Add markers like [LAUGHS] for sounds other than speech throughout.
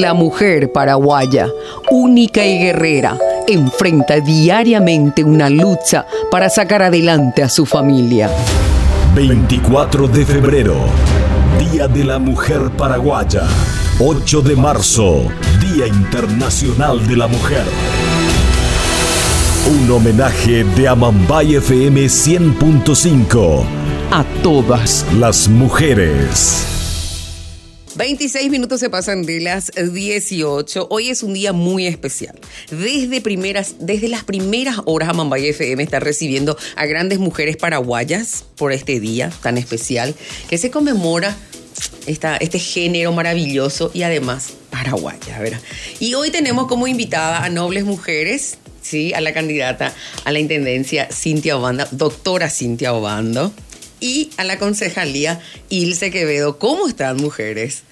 La mujer paraguaya, única y guerrera, enfrenta diariamente una lucha para sacar adelante a su familia. 24 de febrero, Día de la Mujer Paraguaya. 8 de marzo, Día Internacional de la Mujer. Un homenaje de Amambay FM 100.5 A todas. las mujeres. 26 minutos se pasan de las 18. Hoy es un día muy especial. Desde, primeras, desde las primeras horas Amambay FM está recibiendo a grandes mujeres paraguayas por este día tan especial que se conmemora este género maravilloso y además paraguaya, ¿verdad? Y hoy tenemos como invitada a nobles mujeres, ¿sí? A la candidata a la intendencia Cintia Obando, doctora Cintia Obando, y a la concejalía Ilse Quevedo. ¿Cómo están, mujeres?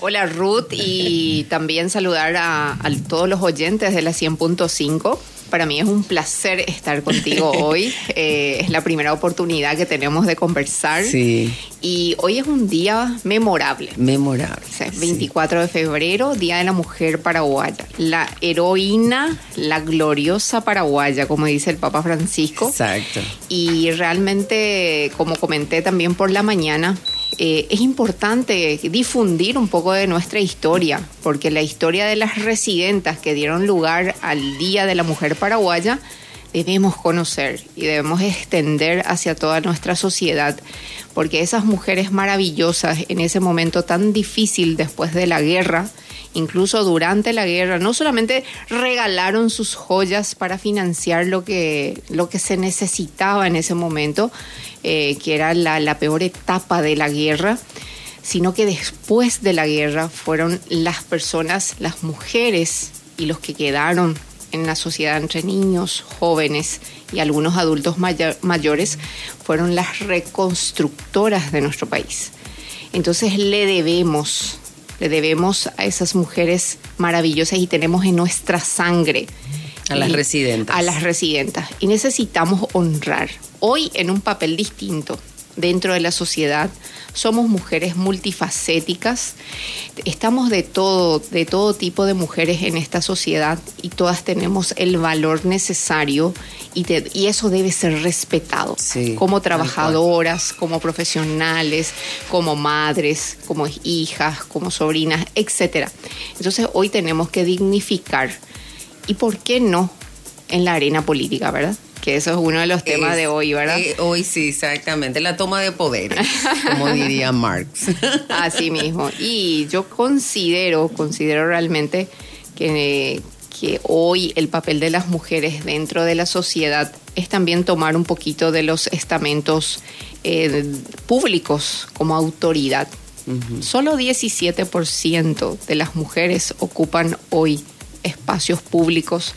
Hola Ruth y [LAUGHS] también saludar a, a todos los oyentes de la 100.5. Para mí es un placer estar contigo [LAUGHS] hoy. Eh, es la primera oportunidad que tenemos de conversar. Sí. Y hoy es un día memorable. Memorable. O sea, 24 de febrero, Día de la Mujer Paraguaya. La heroína, la gloriosa paraguaya, como dice el Papa Francisco. Exacto. Y realmente, como comenté también por la mañana, eh, es importante difundir un poco de nuestra historia, porque la historia de las residentas que dieron lugar al Día de la Mujer Paraguaya debemos conocer y debemos extender hacia toda nuestra sociedad, porque esas mujeres maravillosas en ese momento tan difícil después de la guerra, incluso durante la guerra, no solamente regalaron sus joyas para financiar lo que, lo que se necesitaba en ese momento, eh, que era la, la peor etapa de la guerra, sino que después de la guerra fueron las personas, las mujeres y los que quedaron en la sociedad entre niños, jóvenes y algunos adultos mayores, fueron las reconstructoras de nuestro país. Entonces le debemos, le debemos a esas mujeres maravillosas y tenemos en nuestra sangre. A las residentas. A las residentas. Y necesitamos honrar. Hoy en un papel distinto dentro de la sociedad. Somos mujeres multifacéticas. Estamos de todo, de todo tipo de mujeres en esta sociedad y todas tenemos el valor necesario y, te- y eso debe ser respetado. Sí, como trabajadoras, como profesionales, como madres, como hijas, como sobrinas, etcétera. Entonces hoy tenemos que dignificar y por qué no en la arena política, ¿verdad? Que eso es uno de los temas Es- de hoy, ¿verdad? eh, hoy sí, exactamente. La toma de poderes, [LAUGHS] como diría Marx. [LAUGHS] Así mismo. Y yo considero, considero realmente que, que hoy el papel de las mujeres dentro de la sociedad es también tomar un poquito de los estamentos eh, públicos como autoridad. Solo 17% de las mujeres ocupan hoy espacios públicos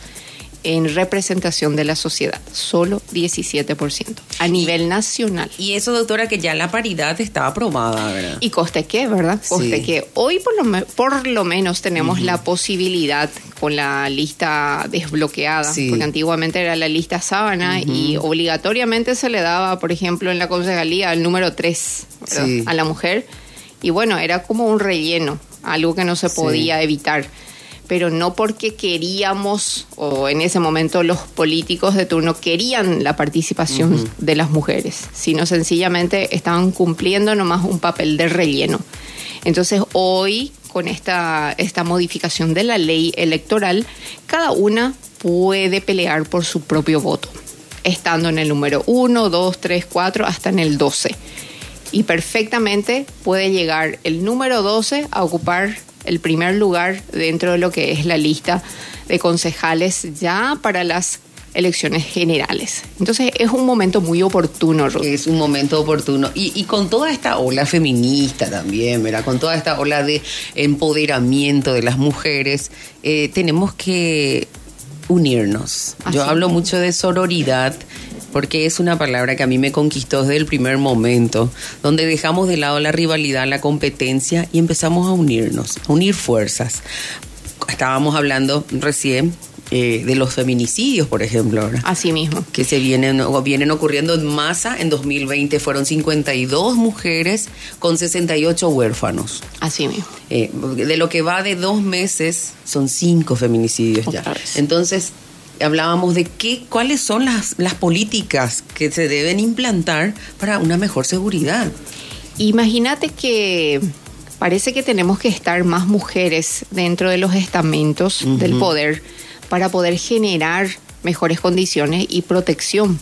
en representación de la sociedad. Solo 17% a nivel nacional. Y eso, doctora, que ya la paridad está aprobada, ¿verdad? Y coste que, ¿verdad? Coste Sí. que. Hoy por lo, por lo menos tenemos la posibilidad con la lista desbloqueada, Sí. porque antiguamente era la lista sábana y obligatoriamente se le daba, por ejemplo, en la concejalía el número 3 Sí. a la mujer. Y bueno, era como un relleno, algo que no se podía evitar. Pero no porque queríamos, o en ese momento los políticos de turno querían la participación de las mujeres, sino sencillamente estaban cumpliendo nomás un papel de relleno. Entonces hoy, con esta, esta modificación de la ley electoral, cada una puede pelear por su propio voto, estando en el número 1, 2, 3, 4, hasta en el 12 y perfectamente puede llegar el número 12 a ocupar el primer lugar dentro de lo que es la lista de concejales ya para las elecciones generales. Entonces es un momento muy oportuno, Ruth. Es un momento oportuno. Y, y con toda esta ola feminista también, ¿verdad? Con toda esta ola de empoderamiento de las mujeres, eh, tenemos que unirnos. Yo hablo mucho de sororidad porque es una palabra que a mí me conquistó desde el primer momento, donde dejamos de lado la rivalidad, la competencia y empezamos a unirnos, a unir fuerzas. Estábamos hablando recién eh, de los feminicidios, por ejemplo. ¿verdad? Así mismo. Que se vienen, o vienen ocurriendo en masa. En 2020 fueron 52 mujeres con 68 huérfanos. Así mismo. Eh, de lo que va de dos meses, son cinco feminicidios ya. Otra vez. Entonces, hablábamos de qué, cuáles son las, las políticas que se deben implantar para una mejor seguridad. Imagínate que parece que tenemos que estar más mujeres dentro de los estamentos del poder para poder generar mejores condiciones y protección.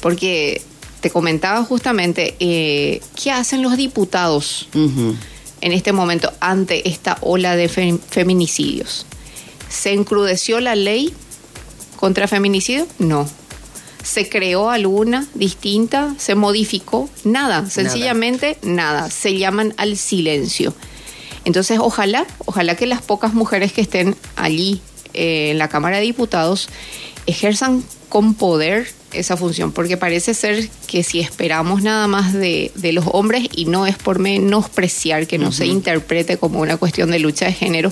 Porque te comentaba justamente, eh, ¿qué hacen los diputados en este momento ante esta ola de fe- feminicidios? ¿Se encrudeció la ley contra feminicidio? No. ¿Se creó alguna distinta? ¿Se modificó? Nada, sencillamente nada. Se llaman al silencio. Entonces, ojalá, ojalá que las pocas mujeres que estén allí eh, en la Cámara de Diputados ejerzan con poder esa función, porque parece ser que si esperamos nada más de, de los hombres, y no es por menospreciar que no se interprete como una cuestión de lucha de género,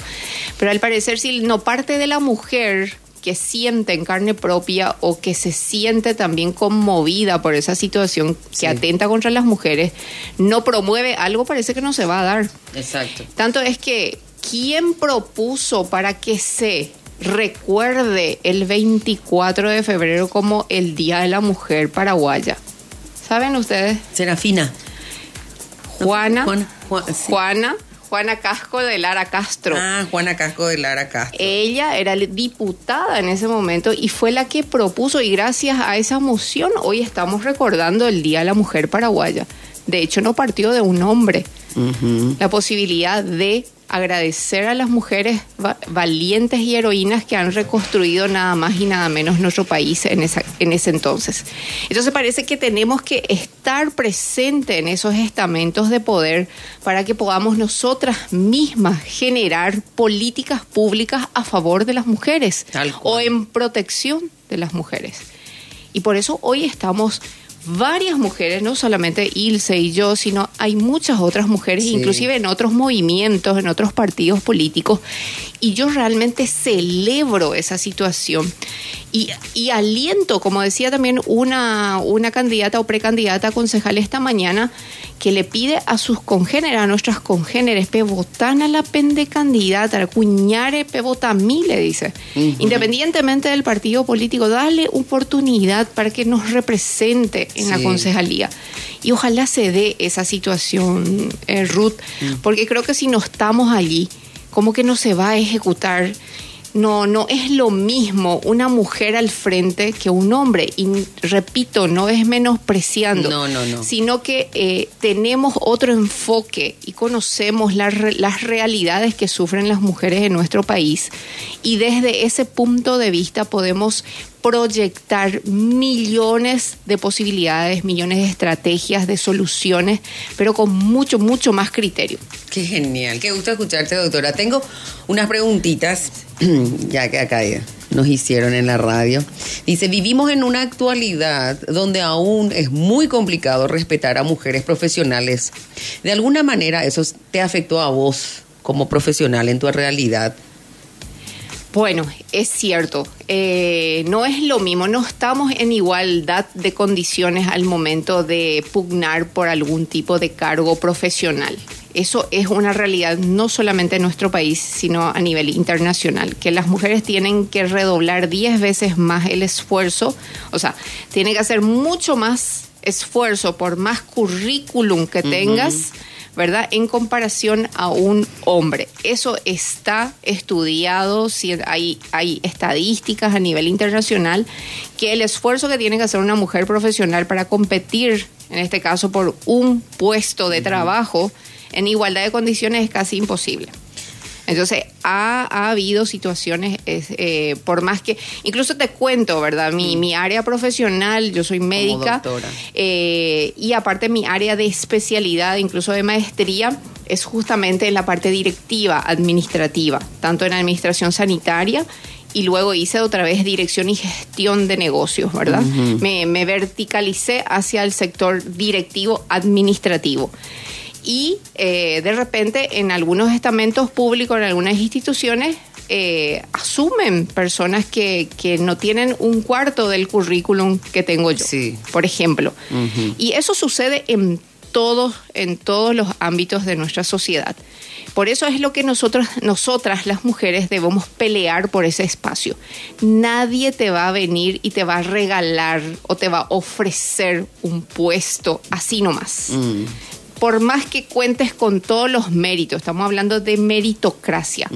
pero al parecer si no parte de la mujer que siente en carne propia o que se siente también conmovida por esa situación que Sí. atenta contra las mujeres, no promueve algo, parece que no se va a dar. Exacto. Tanto es que, ¿quién propuso para que se recuerde el 24 de febrero como el Día de la Mujer Paraguaya? ¿Saben ustedes? Serafina. Juana, Juana, sí. Juana, Casco de Lara Castro. Ah, Juana Casco de Lara Castro. Ella era diputada en ese momento y fue la que propuso y gracias a esa moción hoy estamos recordando el Día de la Mujer Paraguaya. De hecho, no partió de un hombre. La posibilidad de agradecer a las mujeres va- valientes y heroínas que han reconstruido nada más y nada menos nuestro país en, esa, en ese entonces. Entonces parece que tenemos que estar presentes en esos estamentos de poder para que podamos nosotras mismas generar políticas públicas a favor de las mujeres o en protección de las mujeres. Y por eso hoy estamos varias mujeres, no solamente Ilse y yo, sino hay muchas otras mujeres, Sí. inclusive en otros movimientos, en otros partidos políticos. Y yo realmente celebro esa situación. Y, y aliento, como decía también una, una candidata o precandidata a concejal esta mañana, que le pide a sus congéneres, a nuestras congéneres, pe votan a la pende candidata, cuñare pe vota a mí, le dice. Independientemente del partido político, darle oportunidad para que nos represente en la concejalía. Y ojalá se dé esa situación, eh, Ruth, porque creo que si no estamos allí, como que no se va a ejecutar. No, no es lo mismo una mujer al frente que un hombre. Y repito, no es menospreciando No, no, no. sino que eh, tenemos otro enfoque y conocemos la las realidades que sufren las mujeres en nuestro país. Y desde ese punto de vista podemos proyectar millones de posibilidades, millones de estrategias, de soluciones, pero con mucho, mucho más criterio. Qué genial, qué gusto escucharte, doctora. Tengo unas preguntitas, [CLEARS THROAT] ya que acá nos hicieron en la radio. Dice, vivimos en una actualidad donde aún es muy complicado respetar a mujeres profesionales. De alguna manera eso te afectó a vos como profesional en tu realidad. Bueno, es cierto, eh, no es lo mismo, no estamos en igualdad de condiciones al momento de pugnar por algún tipo de cargo profesional. Eso es una realidad no solamente en nuestro país, sino a nivel internacional, que las mujeres tienen que redoblar 10 veces más el esfuerzo, o sea, tienen que hacer mucho más esfuerzo por más currículum que tengas. ¿Verdad? En comparación a un hombre. Eso está estudiado, si hay, hay estadísticas a nivel internacional que el esfuerzo que tiene que hacer una mujer profesional para competir, en este caso por un puesto de trabajo, en igualdad de condiciones es casi imposible. Entonces, ha, ha habido situaciones, es, eh, por más que, incluso te cuento, ¿verdad? Mi, mi área profesional, yo soy médica, eh, y aparte mi área de especialidad, incluso de maestría, es justamente en la parte directiva, administrativa, tanto en administración sanitaria y luego hice otra vez dirección y gestión de negocios, ¿verdad? me, me verticalicé hacia el sector directivo administrativo. Y eh, de repente en algunos estamentos públicos, en algunas instituciones, eh, asumen personas que, que, no tienen un cuarto del currículum que tengo yo, Sí. por ejemplo. Y eso sucede en todos, en todos los ámbitos de nuestra sociedad. Por eso es lo que nosotros, nosotras las mujeres debemos pelear por ese espacio. Nadie te va a venir y te va a regalar o te va a ofrecer un puesto así nomás. Mm. Por más que cuentes con todos los méritos, estamos hablando de meritocracia,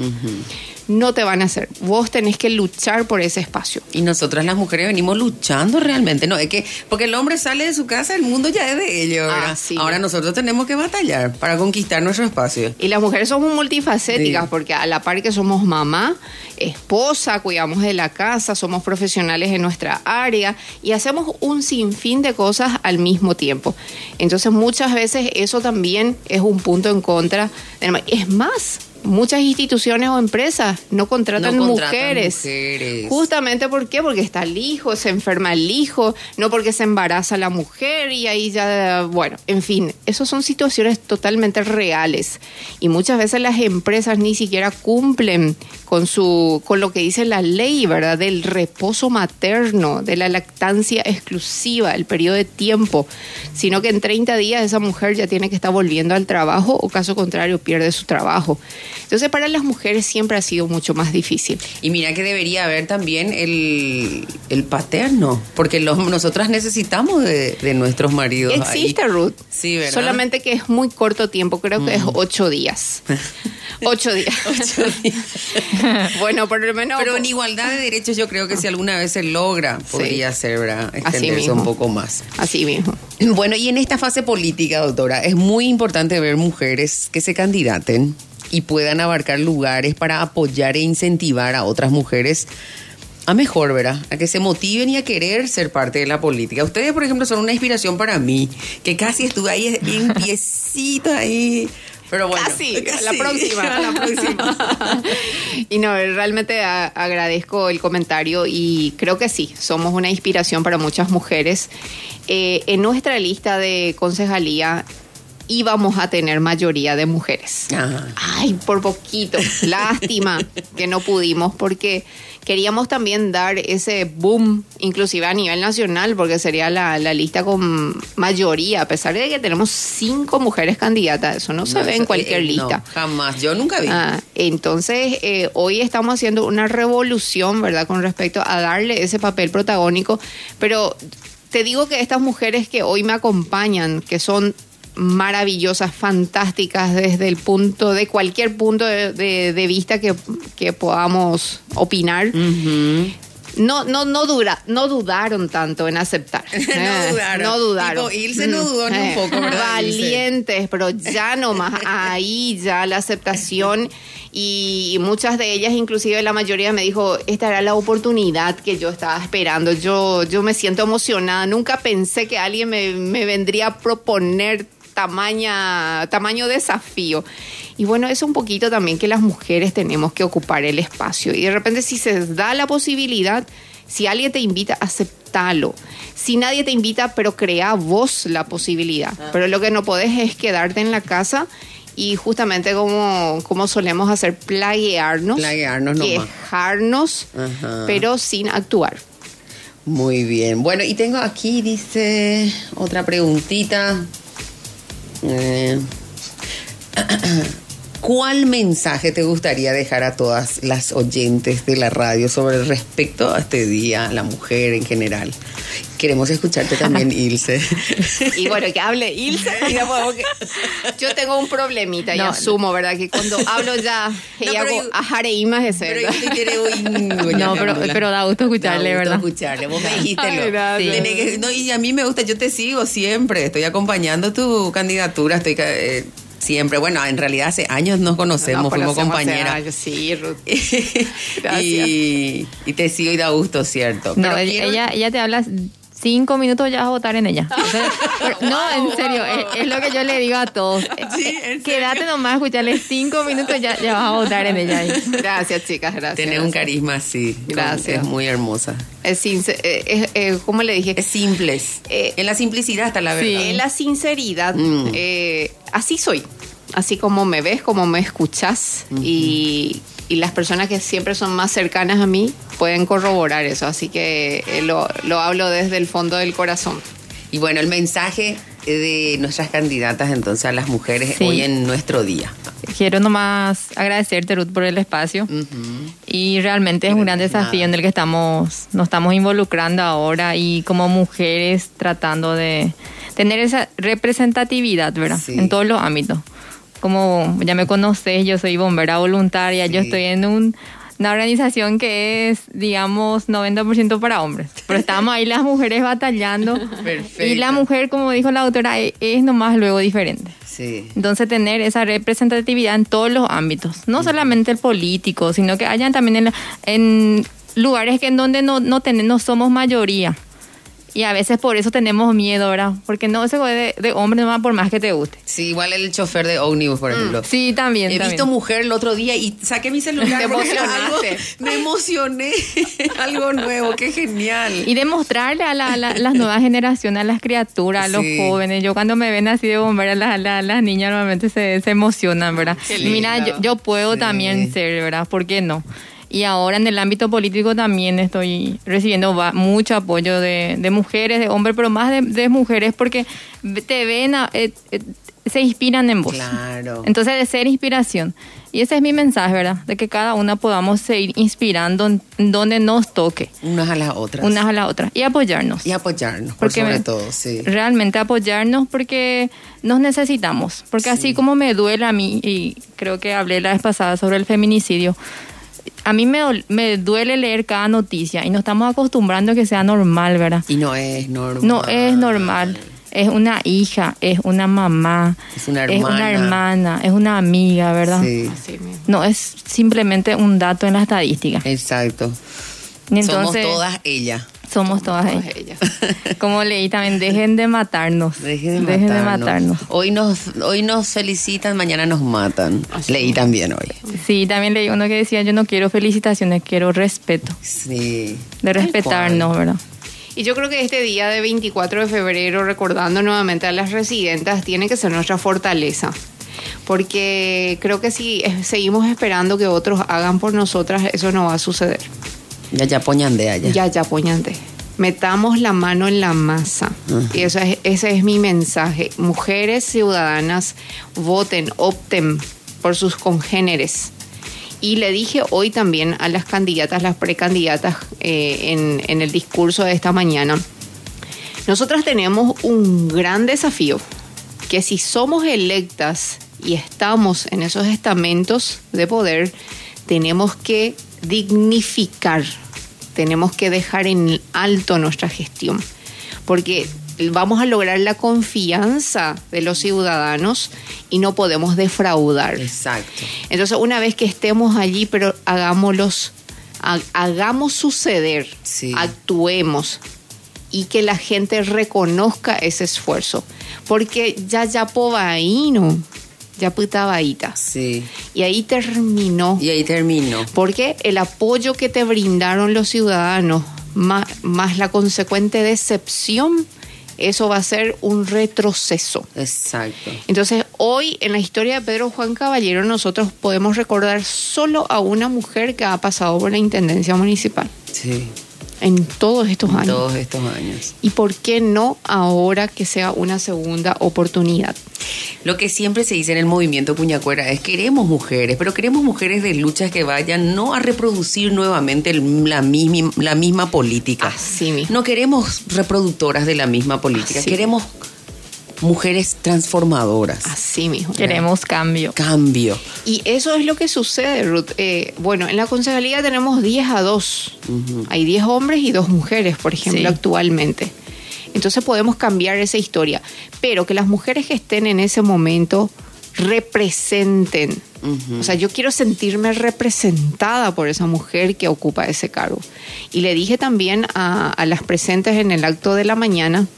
no te van a hacer. Vos tenés que luchar por ese espacio. Y nosotras las mujeres venimos luchando realmente, ¿no? Es que, porque el hombre sale de su casa, el mundo ya es de ellos. Ah, sí. Ahora nosotros tenemos que batallar para conquistar nuestro espacio. Y las mujeres somos multifacéticas Sí. porque a la par que somos mamá, esposa, cuidamos de la casa, somos profesionales en nuestra área y hacemos un sinfín de cosas al mismo tiempo. Entonces muchas veces eso también es un punto en contra. Es más, muchas instituciones o empresas no contratan, No contratan mujeres. mujeres. Justamente ¿por qué? Porque está el hijo, se enferma el hijo, no porque se embaraza la mujer y ahí ya, bueno, en fin, esas son situaciones totalmente reales y muchas veces las empresas ni siquiera cumplen con su con lo que dice la ley, ¿verdad? Del reposo materno, de la lactancia exclusiva, el periodo de tiempo, sino que en 30 días esa mujer ya tiene que estar volviendo al trabajo o caso contrario pierde su trabajo. Entonces para las mujeres siempre ha sido mucho más difícil. Y mira que debería haber también el, el paterno, porque los, nosotras necesitamos de, de nuestros maridos. ahí. Existe, Ruth. Sí, ¿verdad? Solamente que es muy corto tiempo, creo que es ocho días. [LAUGHS] ocho días. [LAUGHS] Ocho días. [LAUGHS] bueno, por lo menos. Pero en igualdad de derechos yo creo que si alguna vez se logra, podría ser, ¿verdad? Extenderse un poco más. Así mismo. Bueno, y en esta fase política, doctora, es muy importante ver mujeres que se candidaten y puedan abarcar lugares para apoyar e incentivar a otras mujeres a mejor, ¿verdad? A que se motiven y a querer ser parte de la política. Ustedes, por ejemplo, son una inspiración para mí, que casi estuve ahí bien piecito ahí. Pero bueno, Casi, [LAUGHS] la próxima. la [LAUGHS] próxima. y no, realmente a- agradezco el comentario y creo que sí, somos una inspiración para muchas mujeres. Eh, en nuestra lista de concejalía íbamos a tener mayoría de mujeres. Ajá. Ay, por poquito. Lástima que no pudimos porque queríamos también dar ese boom, inclusive a nivel nacional, porque sería la, la lista con mayoría, a pesar de que tenemos cinco mujeres candidatas. Eso no, se ve en cualquier eh, lista. No, jamás. Yo nunca vi. Ah, entonces, eh, hoy estamos haciendo una revolución, ¿verdad?, con respecto a darle ese papel protagónico, pero te digo que estas mujeres que hoy me acompañan, que son maravillosas, fantásticas desde el punto, de cualquier punto de, de- de vista que, que podamos opinar, no, no, no, dura, no dudaron tanto en aceptar. [LAUGHS] No Eh, dudaron. No dudaron. Tipo, Ilse no dudó ni un Eh, poco, ¿verdad, Ilse? Valientes, pero ya nomás [LAUGHS] ahí ya la aceptación y muchas de ellas, inclusive la mayoría me dijo, esta era la oportunidad que yo estaba esperando. Yo, yo me siento emocionada. Nunca pensé que alguien me, me vendría a proponer tamaña, tamaño desafío. Y bueno, es un poquito también que las mujeres tenemos que ocupar el espacio. Y de repente si se da la posibilidad, si alguien te invita, aceptalo. Si nadie te invita, pero crea vos la posibilidad. Pero lo que no podés es quedarte en la casa y justamente como, como solemos hacer, plaguearnos, Plaguearnos quejarnos, pero sin actuar. Muy bien. Bueno, y tengo aquí, dice, otra preguntita. Eh, [CLEARS THROAT] ¿Cuál mensaje te gustaría dejar a todas las oyentes de la radio sobre respecto a este día, la mujer en general? Queremos escucharte también, [LAUGHS] Ilse. Y bueno, que hable Ilse. [LAUGHS] y Yo tengo un problemita y No, asumo, ¿verdad? Que cuando hablo ya, No, pero hago yo- ajareimas de Pero cerdo. Ilse quiere oír, doña No, [LAUGHS] pero- pero da gusto escucharle, Da gusto ¿verdad? escucharle. Vos me dijiste lo. no, y a mí me gusta, yo te sigo siempre. Estoy acompañando tu candidatura. Estoy eh, siempre. Bueno, en realidad hace años nos conocemos, Nos fuimos compañeras. Sí, Ruth. Gracias. y, y te sigo y da gusto, ¿cierto? No, Pero ella, quiero- ella, ella te habla cinco minutos ya vas a votar en ella. no, en serio, es, lo que yo le digo a todos. Eh, quédate nomás a escucharle cinco minutos ya, ya vas a votar en ella. Gracias, chicas, gracias. Tiene un carisma así. Gracias. Es muy hermosa. Es, eh, es, como le dije. Es simple. en la simplicidad está la verdad. Sí. En la sinceridad. Mm. así soy. Así como me ves, como me escuchas. Y y las personas que siempre son más cercanas a mí pueden corroborar eso, así que eh, lo, lo hablo desde el fondo del corazón. Y bueno, el mensaje de nuestras candidatas entonces a las mujeres hoy en nuestro día. Quiero nomás agradecerte Ruth por el espacio. Y realmente es un gran desafío en el que estamos, nos estamos involucrando ahora y como mujeres tratando de tener esa representatividad, ¿verdad? En todos los ámbitos. Como ya me conoces, yo soy bombera voluntaria, yo estoy en un, una organización que es, digamos, 90% para hombres. Pero estamos ahí las mujeres batallando. Y la mujer, como dijo la autora, e, es, nomás luego diferente. Sí. Entonces, tener esa representatividad en todos los ámbitos, no solamente el político, sino que hayan también en, en lugares que en donde no, no, tenemos, no somos mayoría y a veces por eso tenemos miedo, ¿verdad? Porque no se puede de, hombre nomás por más que te guste. Sí, igual el chofer de ómnibus, por mm. ejemplo. Sí, también. He visto mujer el otro día y saqué mi celular. [LAUGHS] emocionaste. me emocioné. [LAUGHS] algo nuevo, qué genial. Y demostrarle a las nuevas generaciones, a las criaturas, a los jóvenes. Yo cuando me ven así de bombera, las, las, niñas normalmente se, emocionan, ¿verdad? Mira, yo, puedo también ser, ¿verdad? ¿Por qué no? Y ahora en el ámbito político también estoy recibiendo mucho apoyo de, mujeres, de hombres, pero más de, mujeres porque te ven, eh, eh, se inspiran en vos. Claro. Entonces, de ser inspiración. Y ese es mi mensaje, ¿verdad? De que cada una podamos seguir inspirando en donde nos toque. Unas a las otras. Unas a las otras. Y apoyarnos. Y apoyarnos, porque sobre todo, sí. Realmente apoyarnos porque nos necesitamos. Porque así como me duele a mí, y creo que hablé la vez pasada sobre el feminicidio, a mí me, me duele leer cada noticia y nos estamos acostumbrando a que sea normal, ¿verdad? Y no es normal. No es normal. Es una hija, es una mamá, es una hermana, es una, hermana, es una amiga, ¿verdad? Sí. No es simplemente un dato en la estadística. Exacto. Entonces, Somos todas ellas. Somos todas, ellas. [LAUGHS] Como leí también, dejen de matarnos. Dejen de, matarnos. Hoy nos, hoy nos felicitan, mañana nos matan. leí también hoy. Sí, también leí uno que decía, yo no quiero felicitaciones, quiero respeto. Sí. De respetarnos, ¿verdad? Y yo creo que este día de 24 de febrero, recordando nuevamente a las residentas, tiene que ser nuestra fortaleza. Porque creo que si seguimos esperando que otros hagan por nosotras, eso no va a suceder. Ya ya de allá. Ya ya de. Metamos la mano en la masa. Y eso es, ese es mi mensaje. Mujeres ciudadanas, voten, opten por sus congéneres. Y le dije hoy también a las candidatas, las precandidatas, eh, en, en el discurso de esta mañana, nosotras tenemos un gran desafío, que si somos electas y estamos en esos estamentos de poder, tenemos que dignificar, tenemos que dejar en alto nuestra gestión, porque vamos a lograr la confianza de los ciudadanos y no podemos defraudar. Exacto. Entonces, una vez que estemos allí, pero hagámoslos, hagamos suceder, actuemos y que la gente reconozca ese esfuerzo. Porque ya ya no ya ahí Sí. Y ahí terminó. Y ahí terminó. Porque el apoyo que te brindaron los ciudadanos, más, más la consecuente decepción, eso va a ser un retroceso. Exacto. Entonces, hoy en la historia de Pedro Juan Caballero, nosotros podemos recordar solo a una mujer que ha pasado por la intendencia municipal. Sí en todos estos años. Todos estos años. ¿Y por qué no ahora que sea una segunda oportunidad? Lo que siempre se dice en el movimiento Puñacuera es queremos mujeres, pero queremos mujeres de luchas que vayan no a reproducir nuevamente la misma, la misma política. Así mismo. No queremos reproductoras de la misma política, queremos mujeres transformadoras. Así mismo. Queremos cambio. Cambio. Y eso es lo que sucede, Ruth. Eh, bueno, en la concejalía tenemos 10 a 2. Hay 10 hombres y 2 mujeres, por ejemplo, actualmente. Entonces podemos cambiar esa historia. Pero que las mujeres que estén en ese momento representen. O sea, yo quiero sentirme representada por esa mujer que ocupa ese cargo. Y le dije también a, a las presentes en el acto de la mañana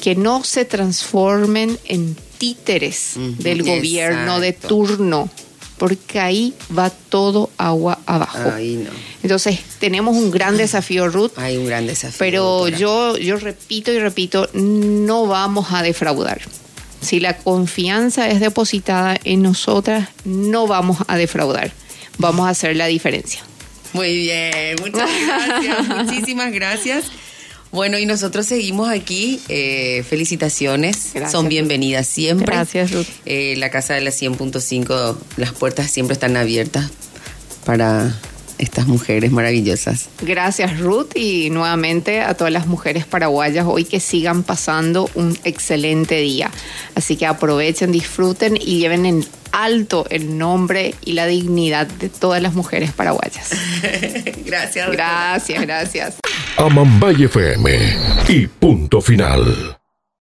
que no se transformen en títeres del gobierno de turno, porque ahí va todo agua abajo. Ahí no. Entonces, tenemos un gran desafío, Ruth. Hay un gran desafío. Pero doctora. yo, yo repito y repito, no vamos a defraudar. Si la confianza es depositada en nosotras, no vamos a defraudar. Vamos a hacer la diferencia. Muy bien, muchas gracias, [LAUGHS] muchísimas gracias. Bueno, y nosotros seguimos aquí. eh, felicitaciones. Gracias, Son bienvenidas siempre. Gracias, Ruth. Eh, la casa de la 100.5, las puertas siempre están abiertas para estas mujeres maravillosas. Gracias Ruth y nuevamente a todas las mujeres paraguayas hoy que sigan pasando un excelente día. Así que aprovechen, disfruten y lleven en alto el nombre y la dignidad de todas las mujeres paraguayas. [LAUGHS] gracias. doctora. Gracias, gracias. Amambay FM y punto final.